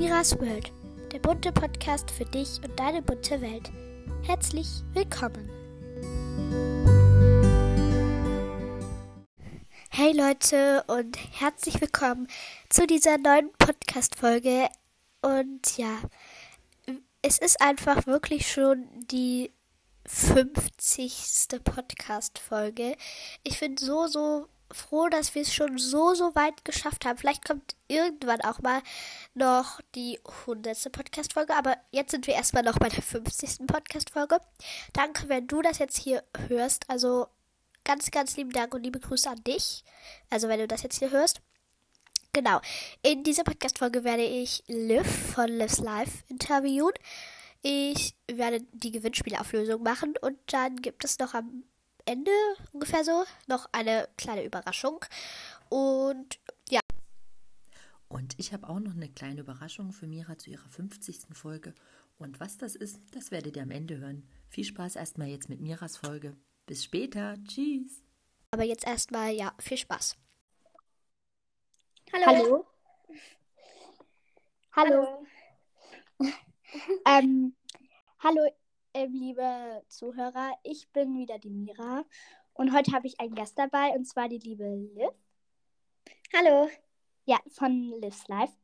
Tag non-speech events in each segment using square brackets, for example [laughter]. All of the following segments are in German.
Miras World, der bunte Podcast für dich und deine bunte Welt. Herzlich willkommen. Hey Leute und herzlich willkommen zu dieser neuen Podcast-Folge. Und ja, es ist einfach wirklich schon die 50. Podcast-Folge. Ich bin so, so froh, dass wir es schon so, so weit geschafft haben. Vielleicht kommt irgendwann auch mal noch die 100. Podcast-Folge, aber jetzt sind wir erstmal noch bei der 50. Podcast-Folge. Danke, wenn du das jetzt hier hörst. Also ganz, ganz lieben Dank und liebe Grüße an dich. Also wenn du das jetzt hier hörst. Genau. In dieser Podcast-Folge werde ich Liv von Liv's Life interviewen. Ich werde die Gewinnspielauflösung machen und dann gibt es noch am Ende ungefähr so noch eine kleine Überraschung. Und ja. Und ich habe auch noch eine kleine Überraschung für Mira zu ihrer 50. Folge. Und was das ist, das werdet ihr am Ende hören. Viel Spaß erstmal jetzt mit Miras Folge. Bis später. Tschüss. Aber jetzt erstmal, ja, viel Spaß. Hallo. Hallo. Hallo. [laughs] ähm, hallo, ähm, liebe Zuhörer. Ich bin wieder die Mira und heute habe ich einen Gast dabei und zwar die liebe Liv. Hallo. Ja, von Liv's Life.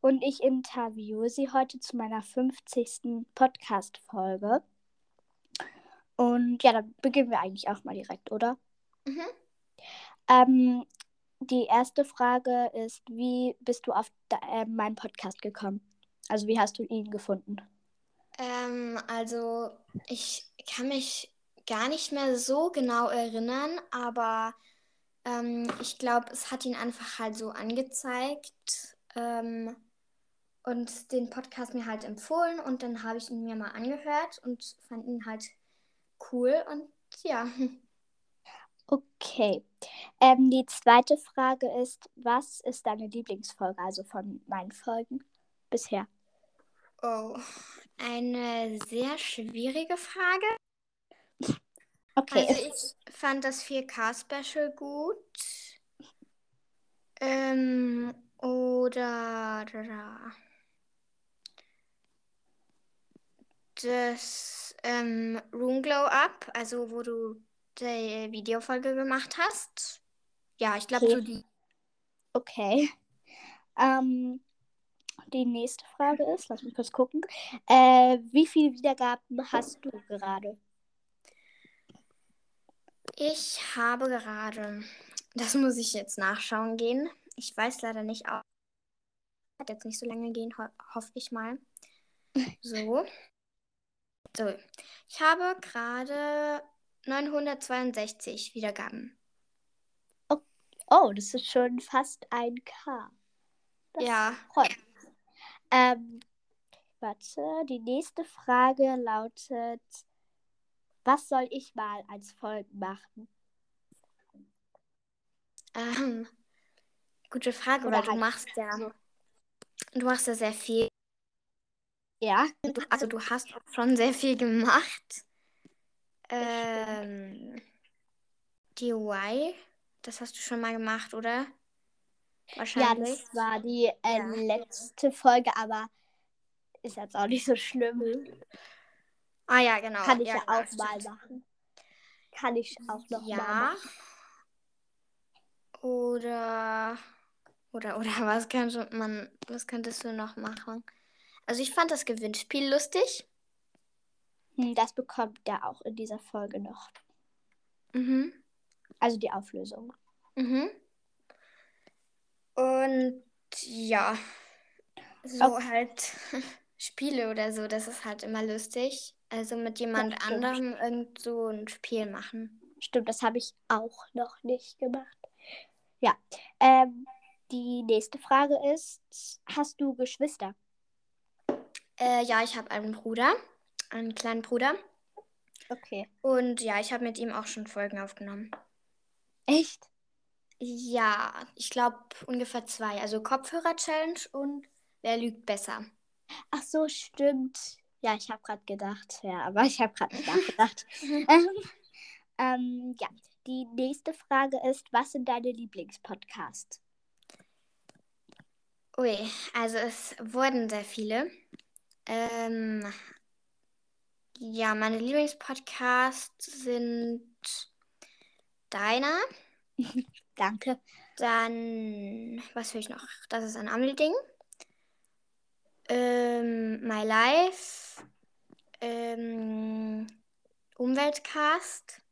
Und ich interviewe sie heute zu meiner 50. Podcast-Folge. Und ja, dann beginnen wir eigentlich auch mal direkt, oder? Mhm. Ähm, die erste Frage ist, wie bist du auf äh, meinen Podcast gekommen? Also wie hast du ihn gefunden? Ähm, also ich kann mich gar nicht mehr so genau erinnern, aber ähm, ich glaube, es hat ihn einfach halt so angezeigt ähm, und den Podcast mir halt empfohlen und dann habe ich ihn mir mal angehört und fand ihn halt cool und ja. Okay. Ähm, die zweite Frage ist, was ist deine Lieblingsfolge, also von meinen Folgen bisher? Oh, eine sehr schwierige Frage. Okay. Also ich fand das 4K-Special gut. Ähm, oder das ähm, Room Glow Up, also wo du die Videofolge gemacht hast. Ja, ich glaube okay. so die. Okay. Ähm, die nächste Frage ist, lass mich kurz gucken. Äh, wie viele Wiedergaben hast du gerade? Ich habe gerade, das muss ich jetzt nachschauen gehen. Ich weiß leider nicht, hat jetzt nicht so lange gehen, ho hoffe ich mal. [laughs] So. So, ich habe gerade 962 Wiedergaben. Oh, oh, das ist schon fast ein K. Das ja. Freut ähm, warte, die nächste Frage lautet: Was soll ich mal als Folgen machen? Ähm, gute Frage, Oder weil halt du machst ja. So. Du machst ja sehr viel. Ja. Also du hast schon sehr viel gemacht. Ähm, DIY, das hast du schon mal gemacht, oder? Wahrscheinlich. Ja, das war die äh, ja. letzte Folge, aber ist jetzt auch nicht so schlimm. Ah ja, genau. Kann ich ja, ja auch stimmt. mal machen. Kann ich auch noch ja. mal machen. Oder oder oder [laughs] was könnte man was könntest du noch machen? Also ich fand das Gewinnspiel lustig. Hm, das bekommt er auch in dieser Folge noch. Mhm. Also die Auflösung. Mhm. Und ja, so okay. halt [laughs] Spiele oder so, das ist halt immer lustig. Also mit jemand ja, anderem irgend so ein Spiel machen. Stimmt, das habe ich auch noch nicht gemacht. Ja, ähm, die nächste Frage ist, hast du Geschwister? Äh, ja, ich habe einen Bruder, einen kleinen Bruder. Okay. Und ja, ich habe mit ihm auch schon Folgen aufgenommen. Echt? Ja, ich glaube ungefähr zwei. Also Kopfhörer-Challenge und wer lügt besser. Ach so, stimmt. Ja, ich habe gerade gedacht. Ja, aber ich habe gerade nicht nachgedacht. [laughs] ähm, ähm, ja, die nächste Frage ist, was sind deine Lieblingspodcasts? Ui, also es wurden sehr viele. Ähm, ja, meine Lieblingspodcasts sind deiner. [laughs] Danke. Dann, was will ich noch? Das ist ein Amelie-Ding. Ähm, My Life. Ähm, Umweltcast.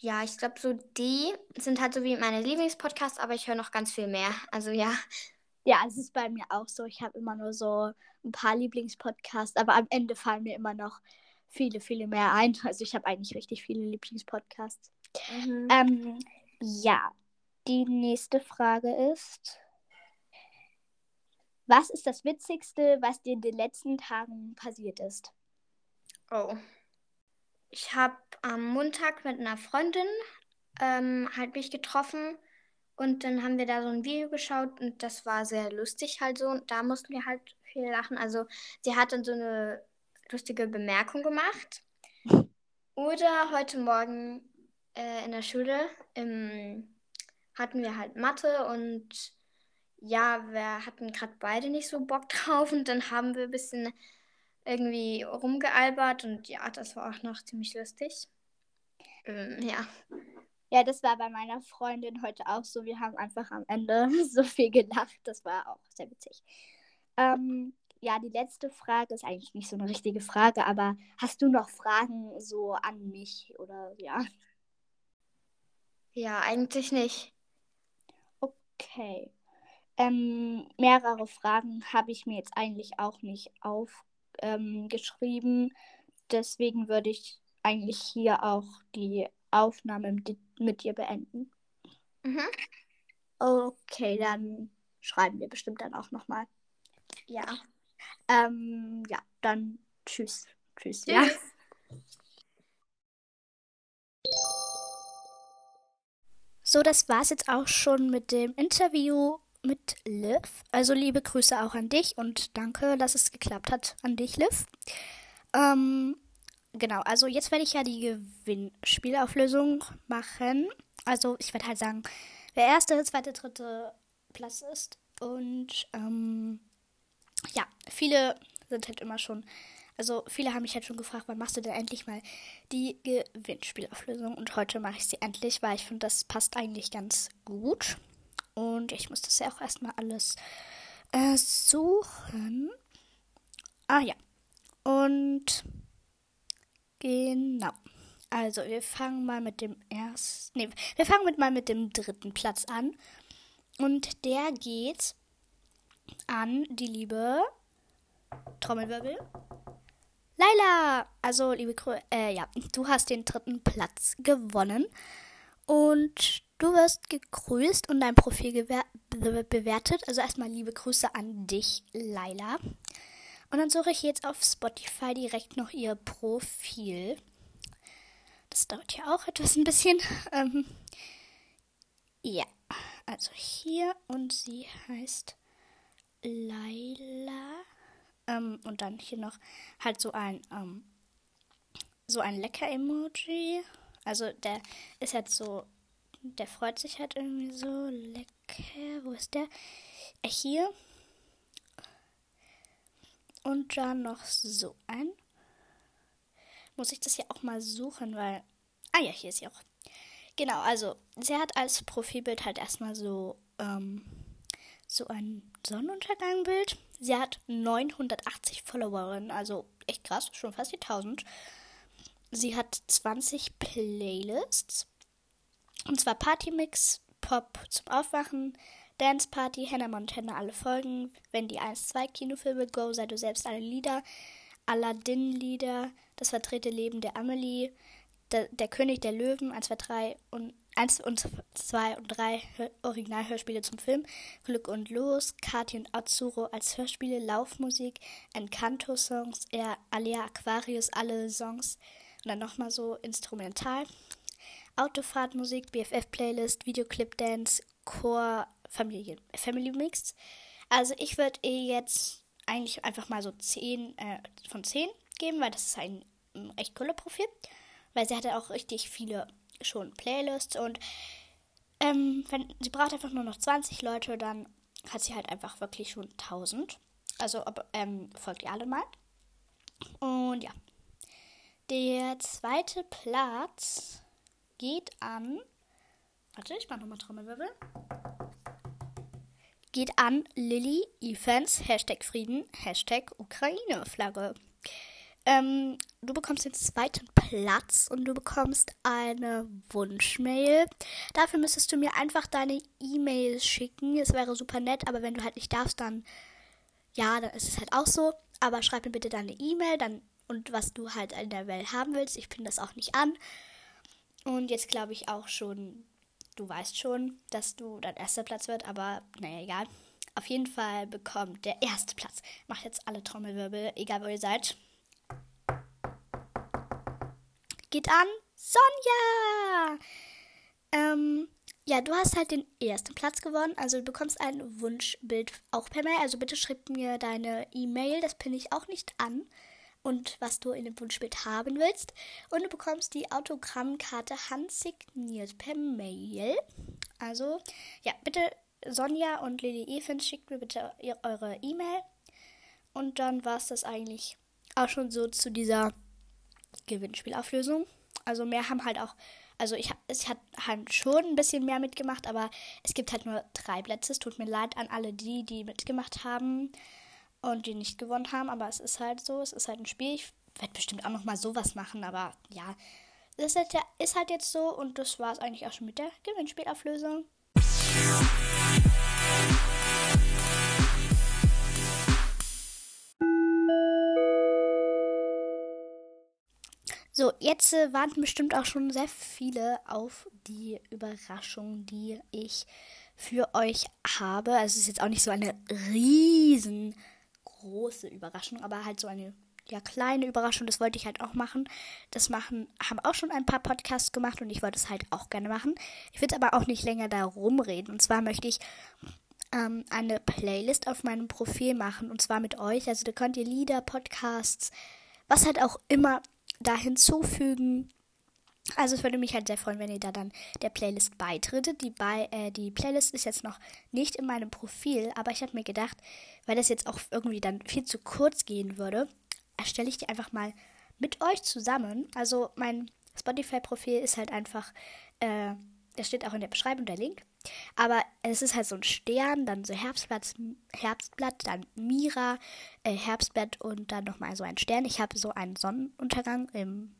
Ja, ich glaube, so die sind halt so wie meine Lieblingspodcasts, aber ich höre noch ganz viel mehr. Also ja. Ja, es ist bei mir auch so. Ich habe immer nur so ein paar Lieblingspodcasts, aber am Ende fallen mir immer noch viele, viele mehr ein. Also ich habe eigentlich richtig viele Lieblingspodcasts. Mhm. Ähm, ja, die nächste Frage ist, was ist das Witzigste, was dir in den letzten Tagen passiert ist? Oh. Ich habe am Montag mit einer Freundin ähm, halt mich getroffen und dann haben wir da so ein Video geschaut und das war sehr lustig halt so. Und da mussten wir halt viel lachen. Also sie hat dann so eine lustige Bemerkung gemacht. [laughs] Oder heute Morgen äh, in der Schule im, hatten wir halt Mathe und ja, wir hatten gerade beide nicht so Bock [laughs] drauf und dann haben wir ein bisschen irgendwie rumgealbert und ja, das war auch noch ziemlich lustig. Ähm, ja. Ja, das war bei meiner Freundin heute auch so. Wir haben einfach am Ende [laughs] so viel gelacht. Das war auch sehr witzig. Ähm, ja, die letzte Frage ist eigentlich nicht so eine richtige Frage, aber hast du noch Fragen so an mich oder ja? Ja, eigentlich nicht. Okay. Ähm, mehrere Fragen habe ich mir jetzt eigentlich auch nicht aufgeschrieben. Ähm, Deswegen würde ich eigentlich hier auch die Aufnahme mit dir beenden. Mhm. Okay, dann schreiben wir bestimmt dann auch nochmal. Ja. Ähm, ja, dann tschüss. Tschüss. Ja. So, das war's jetzt auch schon mit dem Interview mit Liv. Also liebe Grüße auch an dich und danke, dass es geklappt hat an dich, Liv. Ähm, genau, also jetzt werde ich ja die Gewinnspielauflösung machen. Also ich werde halt sagen, wer erste, zweite, dritte Platz ist. Und ähm, ja, viele sind halt immer schon, also viele haben mich halt schon gefragt, wann machst du denn endlich mal die Gewinnspielauflösung? Und heute mache ich sie endlich, weil ich finde, das passt eigentlich ganz gut. Und ich muss das ja auch erstmal alles äh, suchen. Ah ja. Und genau. Also, wir fangen mal mit dem ersten. Nee, wir fangen mit mal mit dem dritten Platz an. Und der geht an die liebe Trommelwirbel. Laila! Also, liebe Krö äh, ja, du hast den dritten Platz gewonnen. Und Du wirst gegrüßt und dein Profil bewertet. Also erstmal liebe Grüße an dich, Laila. Und dann suche ich jetzt auf Spotify direkt noch ihr Profil. Das dauert ja auch etwas ein bisschen. Ähm, ja, also hier und sie heißt Laila. Ähm, und dann hier noch halt so ein ähm, so ein Lecker-Emoji. Also der ist jetzt so der freut sich halt irgendwie so lecker. Wo ist der? Äh, hier. Und dann noch so ein. Muss ich das hier auch mal suchen, weil. Ah ja, hier ist sie auch. Genau, also sie hat als Profilbild halt erstmal so, ähm, so ein Sonnenuntergangbild. Sie hat 980 Followerinnen, also echt krass, schon fast die 1000. Sie hat 20 Playlists. Und zwar Partymix, Pop zum Aufwachen, Dance Party, Hannah Montana alle Folgen, wenn die 1-2 Kinofilme, Go, sei du selbst alle Lieder, Aladdin-Lieder, das verdrehte Leben der Amelie, der, der König der Löwen, 1, 2, 3 und 1 und 2 und 3 Originalhörspiele zum Film, Glück und Los, Kati und Atsuro als Hörspiele, Laufmusik, Encanto-Songs, Alia Aquarius, alle Songs und dann nochmal so instrumental. Autofahrtmusik, BFF-Playlist, Videoclip Dance, Chor, Familie, Family Mix. Also ich würde ihr jetzt eigentlich einfach mal so 10 äh, von 10 geben, weil das ist ein ähm, echt cooler Profil. Weil sie hatte auch richtig viele schon Playlists und Ähm, wenn, sie braucht einfach nur noch 20 Leute, dann hat sie halt einfach wirklich schon 1000. Also ähm, folgt ihr alle mal. Und ja. Der zweite Platz geht an. Warte, ich mach nochmal Trommelwirbel. Geht an Lilly Evans, Hashtag Frieden, Hashtag Ukraine-Flagge. Ähm, du bekommst den zweiten Platz und du bekommst eine Wunschmail. Dafür müsstest du mir einfach deine E-Mail schicken. Es wäre super nett, aber wenn du halt nicht darfst, dann ja, dann ist es halt auch so. Aber schreib mir bitte deine E-Mail dann und was du halt in der Welt haben willst. Ich finde das auch nicht an. Und jetzt glaube ich auch schon, du weißt schon, dass du dein erster Platz wird, aber naja, egal. Auf jeden Fall bekommt der erste Platz. Macht jetzt alle Trommelwirbel, egal wo ihr seid geht an Sonja. Ähm, ja, du hast halt den ersten Platz gewonnen. Also du bekommst ein Wunschbild auch per Mail. Also bitte schreib mir deine E-Mail, das pinne ich auch nicht an. Und was du in dem Wunschbild haben willst. Und du bekommst die Autogrammkarte handsigniert per Mail. Also, ja, bitte Sonja und Lily Evans schickt mir bitte eure E-Mail. Und dann war es das eigentlich auch schon so zu dieser Gewinnspielauflösung. Also mehr haben halt auch, also ich, ich hat halt schon ein bisschen mehr mitgemacht, aber es gibt halt nur drei Plätze. Es tut mir leid an alle die, die mitgemacht haben und die nicht gewonnen haben, aber es ist halt so, es ist halt ein Spiel. Ich werde bestimmt auch noch mal sowas machen, aber ja, das ist halt jetzt so und das war es eigentlich auch schon mit der Gewinnspielauflösung. So, jetzt äh, warten bestimmt auch schon sehr viele auf die Überraschung, die ich für euch habe. Also es ist jetzt auch nicht so eine riesengroße Überraschung, aber halt so eine ja, kleine Überraschung. Das wollte ich halt auch machen. Das machen, haben auch schon ein paar Podcasts gemacht und ich wollte es halt auch gerne machen. Ich will aber auch nicht länger da rumreden. Und zwar möchte ich ähm, eine Playlist auf meinem Profil machen und zwar mit euch. Also da könnt ihr Lieder, Podcasts, was halt auch immer da hinzufügen. Also es würde mich halt sehr freuen, wenn ihr da dann der Playlist beitretet. Die, bei, äh, die Playlist ist jetzt noch nicht in meinem Profil, aber ich habe mir gedacht, weil das jetzt auch irgendwie dann viel zu kurz gehen würde, erstelle ich die einfach mal mit euch zusammen. Also mein Spotify-Profil ist halt einfach, äh, der steht auch in der Beschreibung, der Link. Aber es ist halt so ein Stern, dann so Herbstblatt, Herbstblatt dann Mira, äh, Herbstblatt und dann nochmal so ein Stern. Ich habe so einen Sonnenuntergang im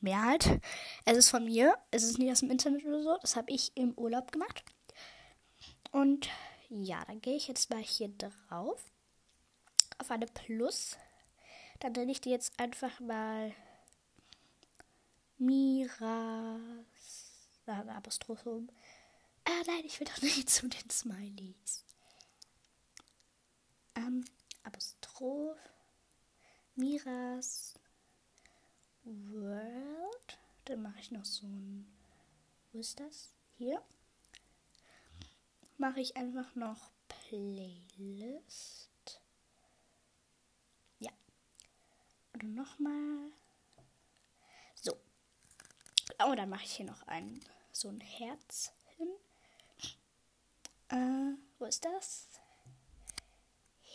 Meer halt. Es ist von mir, es ist nicht aus dem Internet oder so. Das habe ich im Urlaub gemacht. Und ja, dann gehe ich jetzt mal hier drauf. Auf eine Plus. Dann nenne ich die jetzt einfach mal Miras. Da eine Apostrophe Ah, nein, ich will doch nicht [laughs] zu den Smileys. Ähm, Apostroph. Miras World. Dann mache ich noch so ein. Wo ist das? Hier. Mache ich einfach noch Playlist. Ja. Und nochmal. So. Oh, dann mache ich hier noch ein so ein Herz. Äh, wo ist das?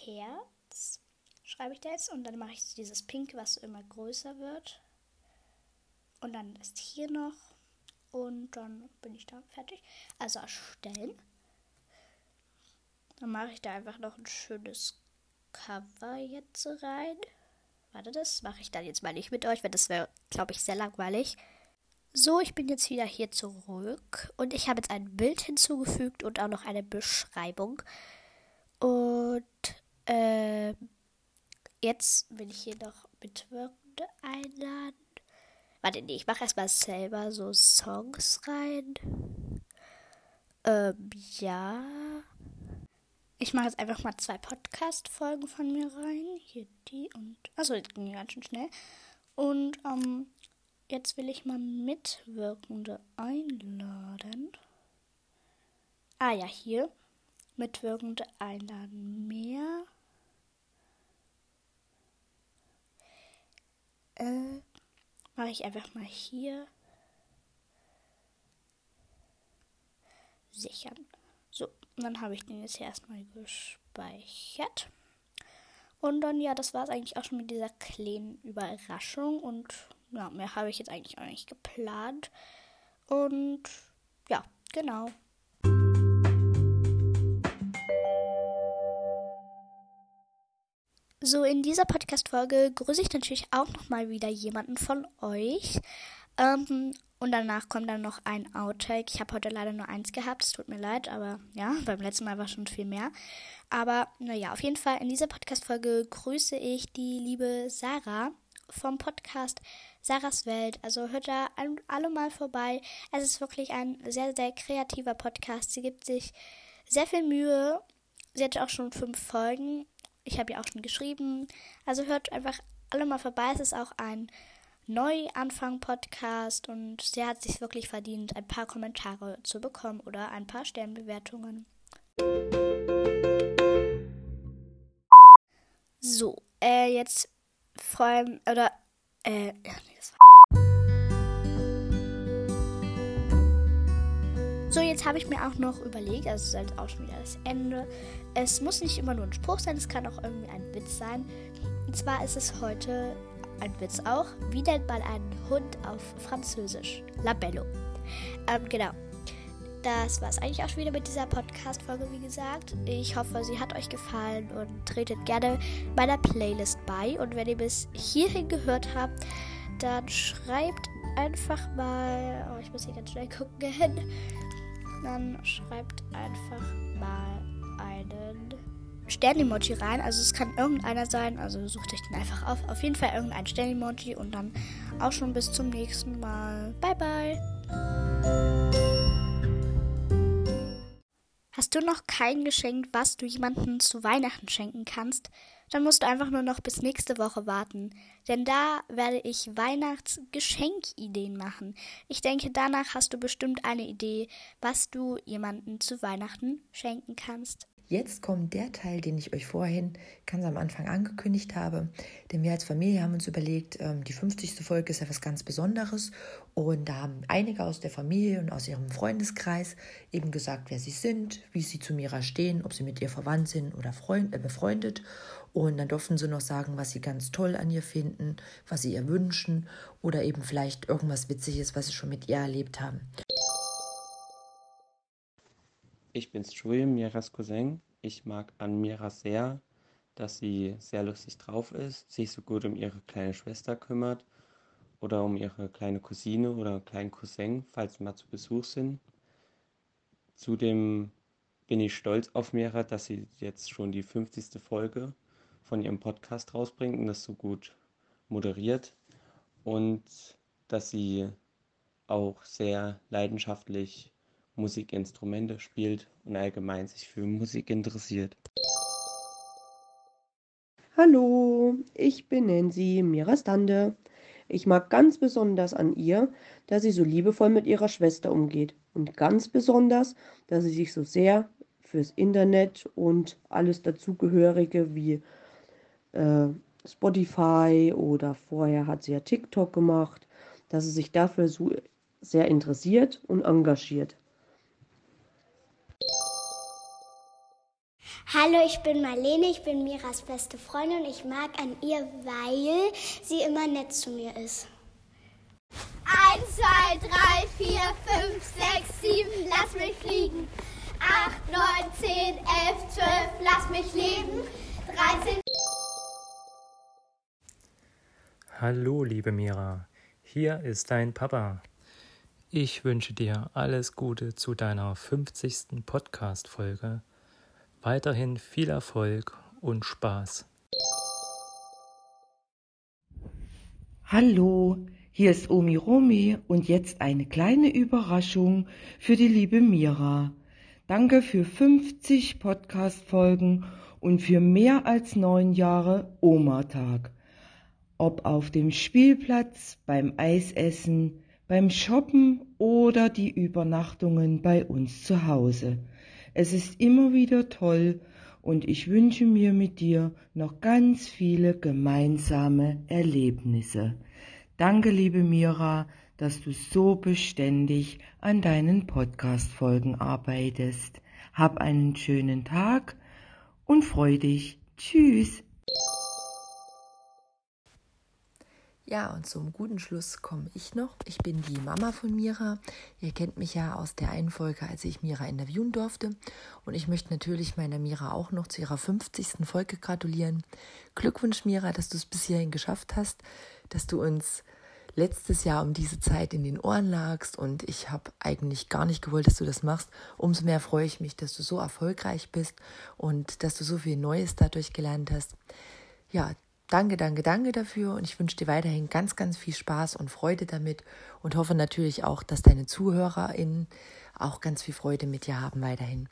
Herz. Schreibe ich da jetzt und dann mache ich dieses Pink, was immer größer wird. Und dann ist hier noch. Und dann bin ich da fertig. Also erstellen. Dann mache ich da einfach noch ein schönes Cover jetzt rein. Warte, das mache ich dann jetzt mal nicht mit euch, weil das wäre, glaube ich, sehr langweilig. So, ich bin jetzt wieder hier zurück und ich habe jetzt ein Bild hinzugefügt und auch noch eine Beschreibung. Und äh, jetzt will ich hier noch Mitwirkende einladen. Warte, nee, ich mache erstmal selber so Songs rein. Ähm, ja. Ich mache jetzt einfach mal zwei Podcast-Folgen von mir rein. Hier die und. Achso, jetzt ging ganz schön schnell. Und ähm, Jetzt will ich mal Mitwirkende einladen. Ah ja, hier. Mitwirkende einladen. Mehr. Äh, mache ich einfach mal hier. sichern. So, dann habe ich den jetzt hier erstmal gespeichert. Und dann, ja, das war es eigentlich auch schon mit dieser kleinen Überraschung. Und ja, mehr habe ich jetzt eigentlich auch nicht geplant. Und ja, genau. So, in dieser Podcast-Folge grüße ich natürlich auch nochmal wieder jemanden von euch. Ähm, und danach kommt dann noch ein Outtake. Ich habe heute leider nur eins gehabt, es tut mir leid, aber ja, beim letzten Mal war schon viel mehr. Aber naja, auf jeden Fall in dieser Podcast-Folge grüße ich die liebe Sarah vom Podcast Sarahs Welt. Also hört da alle mal vorbei. Es ist wirklich ein sehr, sehr kreativer Podcast. Sie gibt sich sehr viel Mühe. Sie hat auch schon fünf Folgen. Ich habe ja auch schon geschrieben. Also hört einfach alle mal vorbei. Es ist auch ein Neuanfang-Podcast und sie hat sich wirklich verdient, ein paar Kommentare zu bekommen oder ein paar Sternbewertungen. So, äh, jetzt freuen oder äh, ja, nee, das war So, jetzt habe ich mir auch noch überlegt, also es ist halt auch schon wieder das Ende. Es muss nicht immer nur ein Spruch sein, es kann auch irgendwie ein Witz sein. Und zwar ist es heute ein Witz auch. Wie nennt man einen Hund auf Französisch? Labello. Ähm, genau. Das war es eigentlich auch schon wieder mit dieser Podcast-Folge, wie gesagt. Ich hoffe, sie hat euch gefallen und tretet gerne meiner Playlist bei. Und wenn ihr bis hierhin gehört habt, dann schreibt einfach mal. Oh, ich muss hier ganz schnell gucken. [laughs] Dann schreibt einfach mal einen Stern-Emoji rein. Also es kann irgendeiner sein. Also sucht euch den einfach auf. Auf jeden Fall irgendein Stern-Emoji. Und dann auch schon bis zum nächsten Mal. Bye, bye. Hast du noch kein Geschenk, was du jemandem zu Weihnachten schenken kannst? Dann musst du einfach nur noch bis nächste Woche warten. Denn da werde ich Weihnachtsgeschenkideen machen. Ich denke, danach hast du bestimmt eine Idee, was du jemandem zu Weihnachten schenken kannst. Jetzt kommt der Teil, den ich euch vorhin ganz am Anfang angekündigt habe. Denn wir als Familie haben uns überlegt, ähm, die 50. Folge ist ja was ganz Besonderes. Und da haben einige aus der Familie und aus ihrem Freundeskreis eben gesagt, wer sie sind, wie sie zu Mira stehen, ob sie mit ihr verwandt sind oder Freund, äh, befreundet. Und dann durften sie noch sagen, was sie ganz toll an ihr finden, was sie ihr wünschen oder eben vielleicht irgendwas Witziges, was sie schon mit ihr erlebt haben. Ich bin's Joel, Miras Cousin. Ich mag an Mira sehr, dass sie sehr lustig drauf ist, sich so gut um ihre kleine Schwester kümmert oder um ihre kleine Cousine oder kleinen Cousin, falls sie mal zu Besuch sind. Zudem bin ich stolz auf Mira, dass sie jetzt schon die 50. Folge von ihrem Podcast rausbringt und das so gut moderiert und dass sie auch sehr leidenschaftlich Musikinstrumente spielt und allgemein sich für Musik interessiert. Hallo, ich bin Nancy Mirastande. Ich mag ganz besonders an ihr, dass sie so liebevoll mit ihrer Schwester umgeht. Und ganz besonders, dass sie sich so sehr fürs Internet und alles dazugehörige wie äh, Spotify oder vorher hat sie ja TikTok gemacht, dass sie sich dafür so sehr interessiert und engagiert. Hallo, ich bin Marlene, ich bin Miras beste Freundin und ich mag an ihr, weil sie immer nett zu mir ist. 1, 2, 3, 4, 5, 6, 7, lass mich fliegen. 8, 9, 10, 11, 12, lass mich leben. 13. Hallo, liebe Mira, hier ist dein Papa. Ich wünsche dir alles Gute zu deiner 50. Podcast-Folge Weiterhin viel Erfolg und Spaß. Hallo, hier ist Omi Romi und jetzt eine kleine Überraschung für die liebe Mira. Danke für 50 Podcast-Folgen und für mehr als neun Jahre Oma-Tag. Ob auf dem Spielplatz, beim Eisessen, beim Shoppen oder die Übernachtungen bei uns zu Hause. Es ist immer wieder toll und ich wünsche mir mit dir noch ganz viele gemeinsame Erlebnisse. Danke, liebe Mira, dass du so beständig an deinen Podcast-Folgen arbeitest. Hab einen schönen Tag und freu dich. Tschüss. Ja, und zum guten Schluss komme ich noch. Ich bin die Mama von Mira. Ihr kennt mich ja aus der einen Folge, als ich Mira interviewen durfte. Und ich möchte natürlich meiner Mira auch noch zu ihrer 50. Folge gratulieren. Glückwunsch, Mira, dass du es bis hierhin geschafft hast, dass du uns letztes Jahr um diese Zeit in den Ohren lagst. Und ich habe eigentlich gar nicht gewollt, dass du das machst. Umso mehr freue ich mich, dass du so erfolgreich bist und dass du so viel Neues dadurch gelernt hast. Ja, Danke, danke, danke dafür und ich wünsche dir weiterhin ganz, ganz viel Spaß und Freude damit und hoffe natürlich auch, dass deine ZuhörerInnen auch ganz viel Freude mit dir haben weiterhin.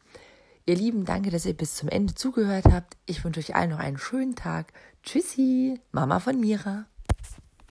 Ihr Lieben, danke, dass ihr bis zum Ende zugehört habt. Ich wünsche euch allen noch einen schönen Tag. Tschüssi, Mama von Mira.